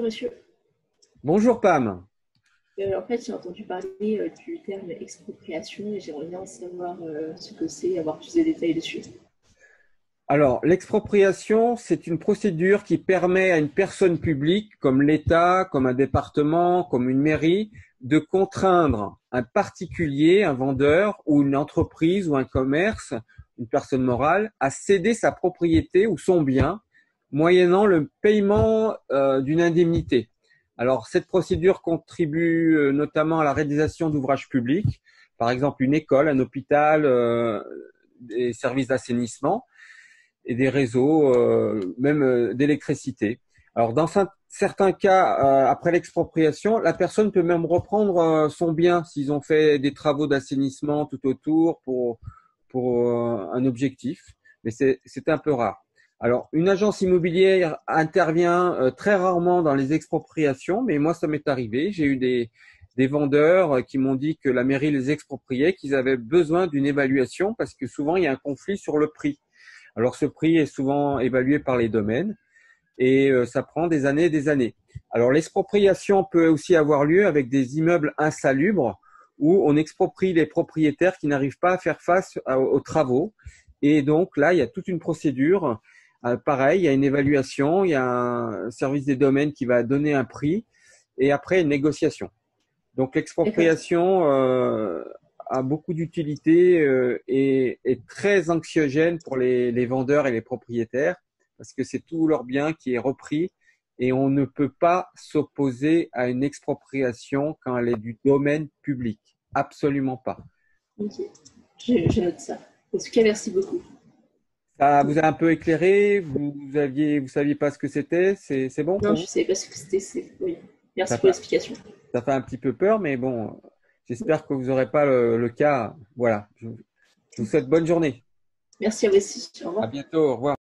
monsieur. Bonjour Pam. Euh, en fait, j'ai entendu parler euh, du terme expropriation et j'aimerais bien savoir euh, ce que c'est, avoir plus de détails dessus. Alors, l'expropriation, c'est une procédure qui permet à une personne publique, comme l'État, comme un département, comme une mairie, de contraindre un particulier, un vendeur ou une entreprise ou un commerce, une personne morale, à céder sa propriété ou son bien, moyennant le paiement d'une indemnité. Alors, cette procédure contribue euh, notamment à la réalisation d'ouvrages publics, par exemple une école, un hôpital, euh, des services d'assainissement et des réseaux, euh, même d'électricité. Alors, dans certains cas, après l'expropriation, la personne peut même reprendre son bien s'ils ont fait des travaux d'assainissement tout autour pour, pour un objectif, mais c'est un peu rare. Alors, une agence immobilière intervient euh, très rarement dans les expropriations, mais moi, ça m'est arrivé. J'ai eu des, vendeurs euh, qui m'ont dit que la mairie les expropriait, qu'ils avaient besoin d'une évaluation parce que souvent, il y a un conflit sur le prix. Alors, ce prix est souvent évalué par les domaines et euh, ça prend des années et des années. Alors, l'expropriation peut aussi avoir lieu avec des immeubles insalubres où on exproprie les propriétaires qui n'arrivent pas à faire face aux travaux. Et donc là, il y a toute une procédure euh, pareil, il y a une évaluation, il y a un service des domaines qui va donner un prix et après une négociation. Donc l'expropriation euh, a beaucoup d'utilité euh, et est très anxiogène pour les, les, vendeurs et les propriétaires parce que c'est tout leur bien qui est repris et on ne peut pas s'opposer à une expropriation quand elle est du domaine public. Absolument pas. Ok, je, note ça. En tout cas, merci beaucoup. Ça vous a un peu éclairé Vous aviez, vous saviez pas ce que c'était C'est bon Non, je ne savais pas ce que c'était. Oui. Merci pour l'explication. Ça fait un petit peu peur, mais bon, j'espère que vous n'aurez pas le, cas. Voilà. Je, je vous souhaite bonne journée. Merci à vous aussi. Au revoir. À bientôt. Au revoir.